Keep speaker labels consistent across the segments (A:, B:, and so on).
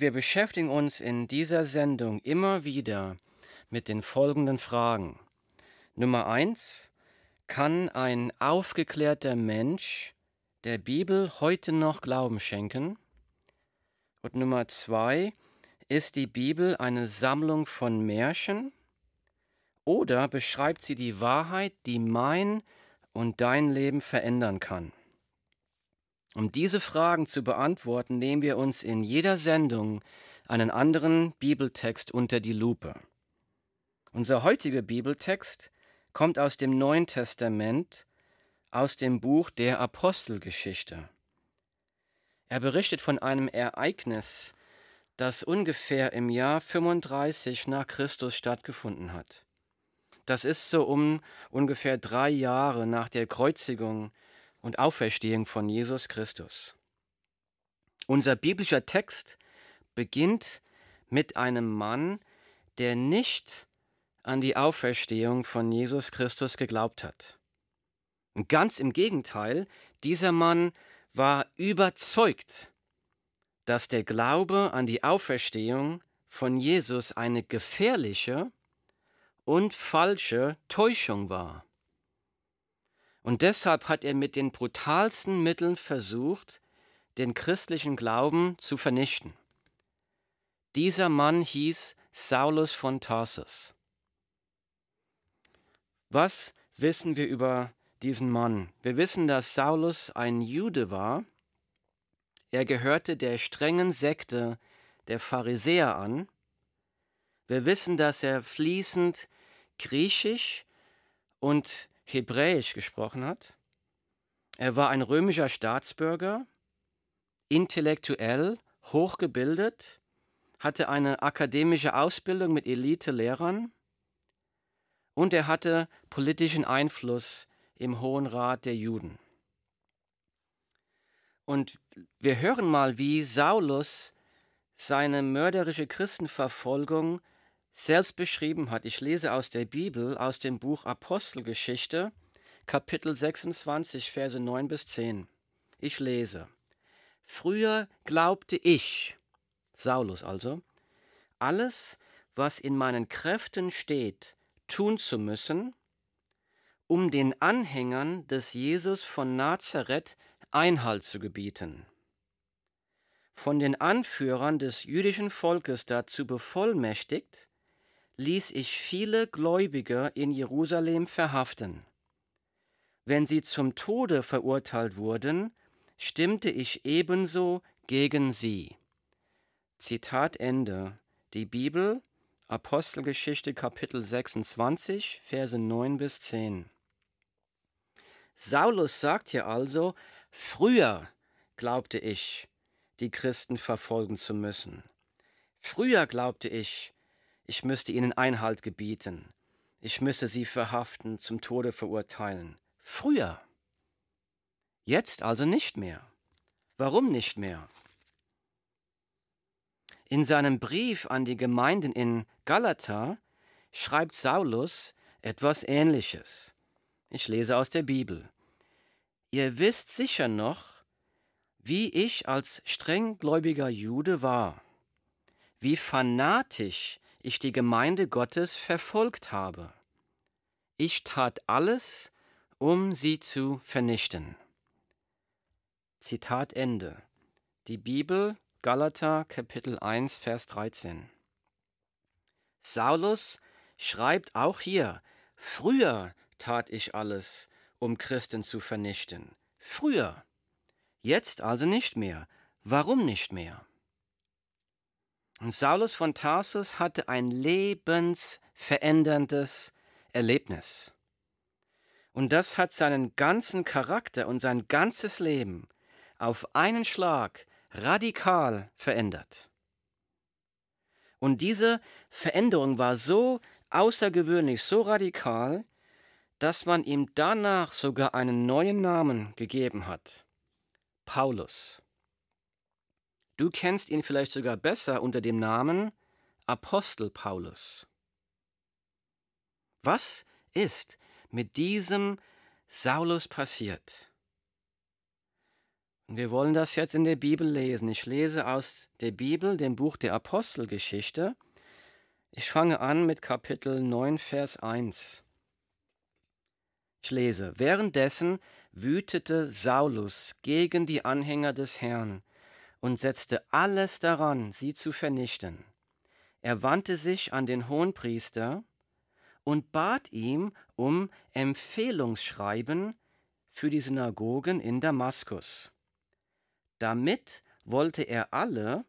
A: Wir beschäftigen uns in dieser Sendung immer wieder mit den folgenden Fragen. Nummer eins: Kann ein aufgeklärter Mensch der Bibel heute noch Glauben schenken? Und Nummer zwei: Ist die Bibel eine Sammlung von Märchen? Oder beschreibt sie die Wahrheit, die mein und dein Leben verändern kann? Um diese Fragen zu beantworten, nehmen wir uns in jeder Sendung einen anderen Bibeltext unter die Lupe. Unser heutiger Bibeltext kommt aus dem Neuen Testament, aus dem Buch der Apostelgeschichte. Er berichtet von einem Ereignis, das ungefähr im Jahr 35 nach Christus stattgefunden hat. Das ist so um ungefähr drei Jahre nach der Kreuzigung und Auferstehung von Jesus Christus. Unser biblischer Text beginnt mit einem Mann, der nicht an die Auferstehung von Jesus Christus geglaubt hat. Und ganz im Gegenteil, dieser Mann war überzeugt, dass der Glaube an die Auferstehung von Jesus eine gefährliche und falsche Täuschung war. Und deshalb hat er mit den brutalsten Mitteln versucht, den christlichen Glauben zu vernichten. Dieser Mann hieß Saulus von Tarsus. Was wissen wir über diesen Mann? Wir wissen, dass Saulus ein Jude war. Er gehörte der strengen Sekte der Pharisäer an. Wir wissen, dass er fließend Griechisch und Hebräisch gesprochen hat. Er war ein römischer Staatsbürger, intellektuell, hochgebildet, hatte eine akademische Ausbildung mit Elite-Lehrern und er hatte politischen Einfluss im Hohen Rat der Juden. Und wir hören mal, wie Saulus seine mörderische Christenverfolgung selbst beschrieben hat. Ich lese aus der Bibel, aus dem Buch Apostelgeschichte, Kapitel 26, Verse 9 bis 10. Ich lese. Früher glaubte ich, Saulus also, alles, was in meinen Kräften steht, tun zu müssen, um den Anhängern des Jesus von Nazareth Einhalt zu gebieten. Von den Anführern des jüdischen Volkes dazu bevollmächtigt, ließ ich viele Gläubige in Jerusalem verhaften. Wenn sie zum Tode verurteilt wurden, stimmte ich ebenso gegen sie. Zitat Ende. Die Bibel, Apostelgeschichte Kapitel 26, Verse 9 bis 10. Saulus sagt hier also, früher glaubte ich, die Christen verfolgen zu müssen. Früher glaubte ich, ich müsste ihnen Einhalt gebieten. Ich müsse sie verhaften, zum Tode verurteilen. Früher. Jetzt also nicht mehr. Warum nicht mehr? In seinem Brief an die Gemeinden in Galata schreibt Saulus etwas Ähnliches. Ich lese aus der Bibel. Ihr wisst sicher noch, wie ich als strenggläubiger Jude war, wie fanatisch ich die Gemeinde Gottes verfolgt habe. Ich tat alles, um sie zu vernichten. Zitat Ende. Die Bibel, Galater, Kapitel 1, Vers 13. Saulus schreibt auch hier, früher tat ich alles, um Christen zu vernichten. Früher. Jetzt also nicht mehr. Warum nicht mehr? Und Saulus von Tarsus hatte ein lebensveränderndes Erlebnis. Und das hat seinen ganzen Charakter und sein ganzes Leben auf einen Schlag radikal verändert. Und diese Veränderung war so außergewöhnlich, so radikal, dass man ihm danach sogar einen neuen Namen gegeben hat. Paulus. Du kennst ihn vielleicht sogar besser unter dem Namen Apostel Paulus. Was ist mit diesem Saulus passiert? Wir wollen das jetzt in der Bibel lesen. Ich lese aus der Bibel, dem Buch der Apostelgeschichte. Ich fange an mit Kapitel 9, Vers 1. Ich lese, währenddessen wütete Saulus gegen die Anhänger des Herrn und setzte alles daran, sie zu vernichten. Er wandte sich an den Hohenpriester und bat ihm um Empfehlungsschreiben für die Synagogen in Damaskus. Damit wollte er alle,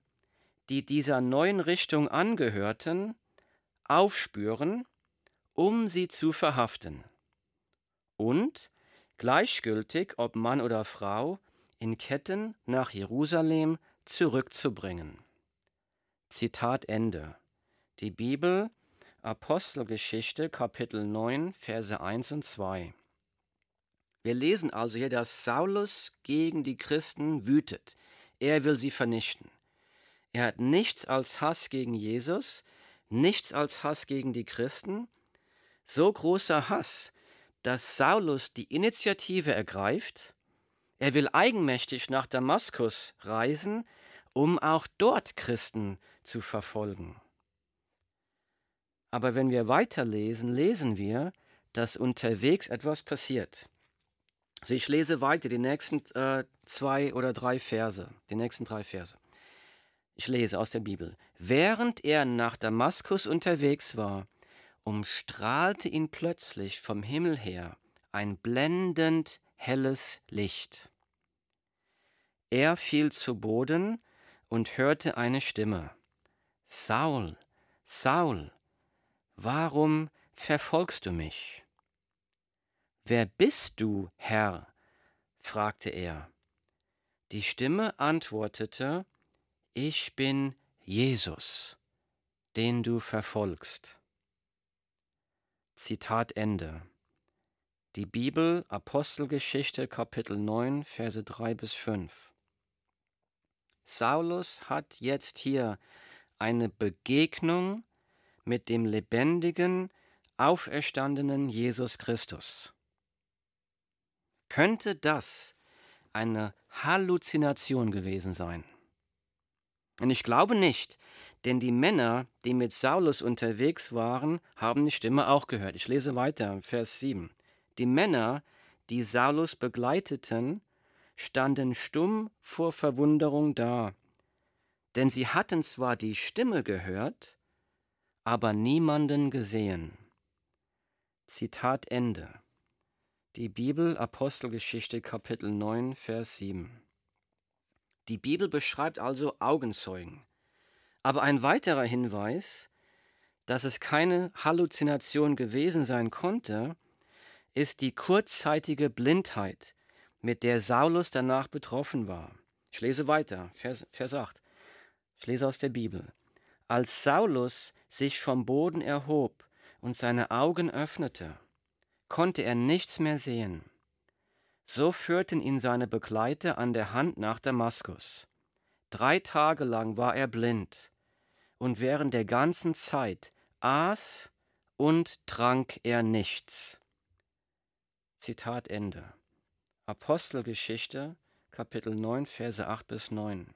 A: die dieser neuen Richtung angehörten, aufspüren, um sie zu verhaften. Und, gleichgültig ob Mann oder Frau, in Ketten nach Jerusalem zurückzubringen. Zitat Ende. Die Bibel, Apostelgeschichte, Kapitel 9, Verse 1 und 2. Wir lesen also hier, dass Saulus gegen die Christen wütet. Er will sie vernichten. Er hat nichts als Hass gegen Jesus, nichts als Hass gegen die Christen. So großer Hass, dass Saulus die Initiative ergreift er will eigenmächtig nach Damaskus reisen, um auch dort Christen zu verfolgen. Aber wenn wir weiterlesen, lesen wir, dass unterwegs etwas passiert. Also ich lese weiter die nächsten äh, zwei oder drei Verse, die nächsten drei Verse. Ich lese aus der Bibel. Während er nach Damaskus unterwegs war, umstrahlte ihn plötzlich vom Himmel her ein blendend helles Licht. Er fiel zu Boden und hörte eine Stimme. Saul, Saul, warum verfolgst du mich? Wer bist du, Herr? fragte er. Die Stimme antwortete, Ich bin Jesus, den du verfolgst. Zitat Ende. Die Bibel, Apostelgeschichte, Kapitel 9, Verse 3 bis 5. Saulus hat jetzt hier eine Begegnung mit dem lebendigen, auferstandenen Jesus Christus. Könnte das eine Halluzination gewesen sein? Und ich glaube nicht, denn die Männer, die mit Saulus unterwegs waren, haben die Stimme auch gehört. Ich lese weiter, Vers 7. Die Männer, die Saulus begleiteten, standen stumm vor Verwunderung da, denn sie hatten zwar die Stimme gehört, aber niemanden gesehen. Zitat Ende. Die Bibel Apostelgeschichte Kapitel 9 Vers 7. Die Bibel beschreibt also Augenzeugen. Aber ein weiterer Hinweis, dass es keine Halluzination gewesen sein konnte, ist die kurzzeitige Blindheit, mit der Saulus danach betroffen war. Ich lese weiter, Vers, Vers 8. Ich lese aus der Bibel. Als Saulus sich vom Boden erhob und seine Augen öffnete, konnte er nichts mehr sehen. So führten ihn seine Begleiter an der Hand nach Damaskus. Drei Tage lang war er blind, und während der ganzen Zeit aß und trank er nichts. Zitat Ende. Apostelgeschichte, Kapitel 9, Verse 8 bis 9.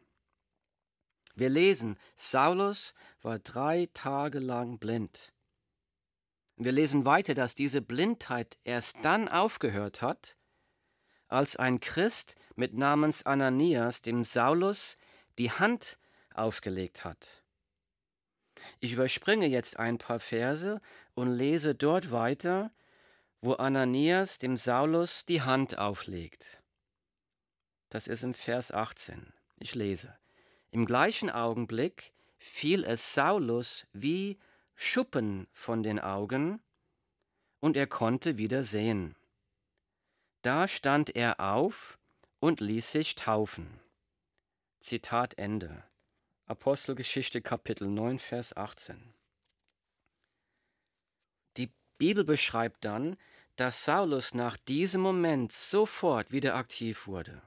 A: Wir lesen, Saulus war drei Tage lang blind. Wir lesen weiter, dass diese Blindheit erst dann aufgehört hat, als ein Christ mit Namens Ananias dem Saulus die Hand aufgelegt hat. Ich überspringe jetzt ein paar Verse und lese dort weiter, wo Ananias dem Saulus die Hand auflegt. Das ist im Vers 18. Ich lese. Im gleichen Augenblick fiel es Saulus wie Schuppen von den Augen, und er konnte wieder sehen. Da stand er auf und ließ sich taufen. Zitat Ende. Apostelgeschichte Kapitel 9, Vers 18. Bibel beschreibt dann, dass Saulus nach diesem Moment sofort wieder aktiv wurde.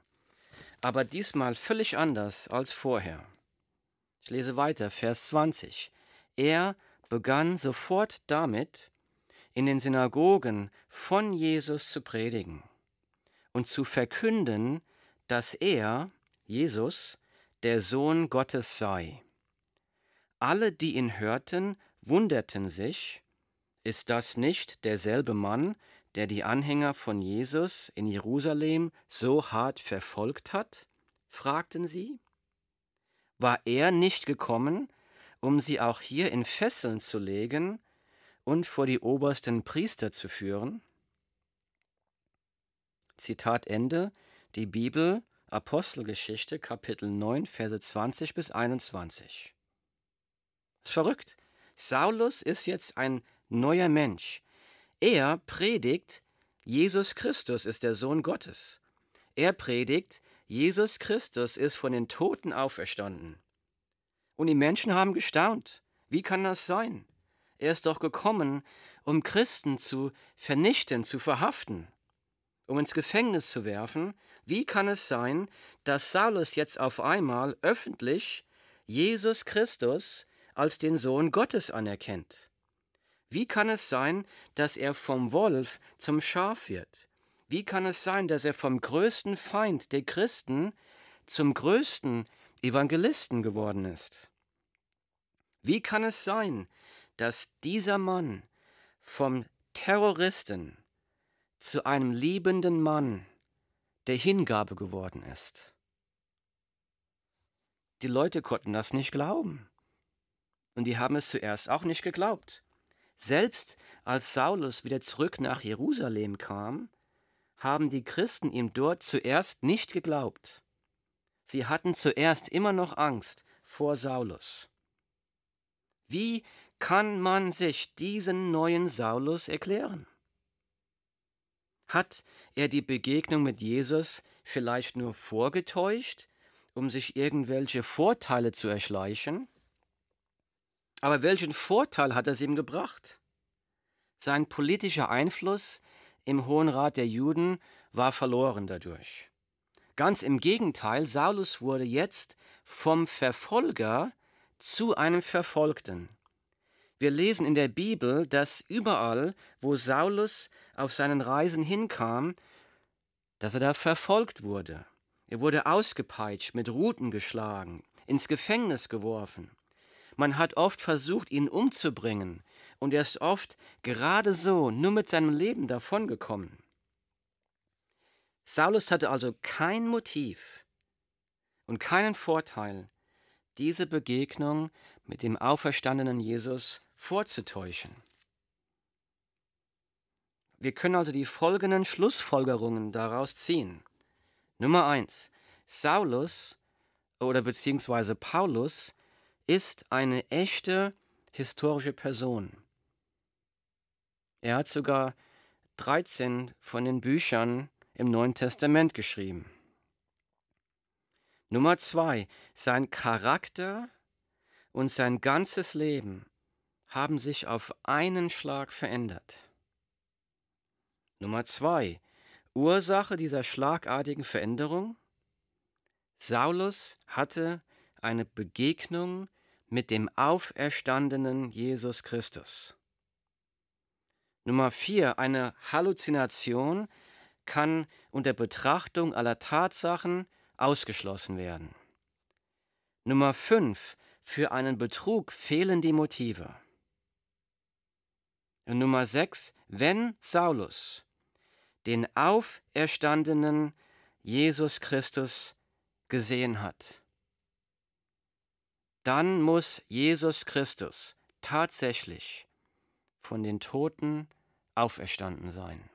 A: Aber diesmal völlig anders als vorher. Ich lese weiter, Vers 20. Er begann sofort damit, in den Synagogen von Jesus zu predigen und zu verkünden, dass er, Jesus, der Sohn Gottes sei. Alle, die ihn hörten, wunderten sich, ist das nicht derselbe Mann, der die Anhänger von Jesus in Jerusalem so hart verfolgt hat? fragten sie. War er nicht gekommen, um sie auch hier in Fesseln zu legen und vor die obersten Priester zu führen? Zitat Ende, die Bibel, Apostelgeschichte, Kapitel 9, Verse 20 bis 21. Das ist verrückt. Saulus ist jetzt ein neuer Mensch. Er predigt, Jesus Christus ist der Sohn Gottes. Er predigt, Jesus Christus ist von den Toten auferstanden. Und die Menschen haben gestaunt. Wie kann das sein? Er ist doch gekommen, um Christen zu vernichten, zu verhaften, um ins Gefängnis zu werfen. Wie kann es sein, dass Saulus jetzt auf einmal öffentlich Jesus Christus als den Sohn Gottes anerkennt? Wie kann es sein, dass er vom Wolf zum Schaf wird? Wie kann es sein, dass er vom größten Feind der Christen zum größten Evangelisten geworden ist? Wie kann es sein, dass dieser Mann vom Terroristen zu einem liebenden Mann der Hingabe geworden ist? Die Leute konnten das nicht glauben. Und die haben es zuerst auch nicht geglaubt. Selbst als Saulus wieder zurück nach Jerusalem kam, haben die Christen ihm dort zuerst nicht geglaubt. Sie hatten zuerst immer noch Angst vor Saulus. Wie kann man sich diesen neuen Saulus erklären? Hat er die Begegnung mit Jesus vielleicht nur vorgetäuscht, um sich irgendwelche Vorteile zu erschleichen? Aber welchen Vorteil hat es ihm gebracht? Sein politischer Einfluss im Hohen Rat der Juden war verloren dadurch. Ganz im Gegenteil, Saulus wurde jetzt vom Verfolger zu einem Verfolgten. Wir lesen in der Bibel, dass überall, wo Saulus auf seinen Reisen hinkam, dass er da verfolgt wurde. Er wurde ausgepeitscht, mit Ruten geschlagen, ins Gefängnis geworfen. Man hat oft versucht, ihn umzubringen, und er ist oft gerade so nur mit seinem Leben davongekommen. Saulus hatte also kein Motiv und keinen Vorteil, diese Begegnung mit dem auferstandenen Jesus vorzutäuschen. Wir können also die folgenden Schlussfolgerungen daraus ziehen. Nummer eins: Saulus oder beziehungsweise Paulus ist eine echte historische Person. Er hat sogar 13 von den Büchern im Neuen Testament geschrieben. Nummer zwei, sein Charakter und sein ganzes Leben haben sich auf einen Schlag verändert. Nummer zwei, Ursache dieser schlagartigen Veränderung? Saulus hatte eine Begegnung mit dem auferstandenen Jesus Christus. Nummer vier, eine Halluzination kann unter Betrachtung aller Tatsachen ausgeschlossen werden. Nummer fünf, für einen Betrug fehlen die Motive. Und Nummer sechs, wenn Saulus den auferstandenen Jesus Christus gesehen hat, dann muss Jesus Christus tatsächlich von den Toten auferstanden sein.